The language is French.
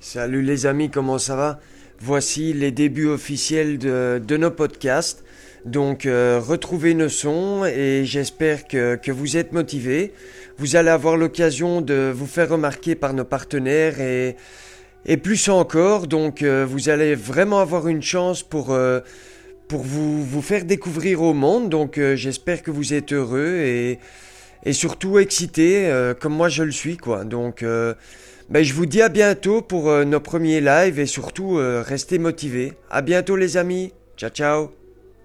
Salut les amis, comment ça va? Voici les débuts officiels de, de nos podcasts. Donc euh, retrouvez nos sons et j'espère que, que vous êtes motivés. Vous allez avoir l'occasion de vous faire remarquer par nos partenaires et, et plus encore. Donc euh, vous allez vraiment avoir une chance pour, euh, pour vous, vous faire découvrir au monde. Donc j'espère que vous êtes heureux et, et surtout excités euh, comme moi je le suis. quoi. Donc euh, ben, je vous dis à bientôt pour euh, nos premiers lives et surtout restez motivés. À bientôt les amis. Ciao ciao.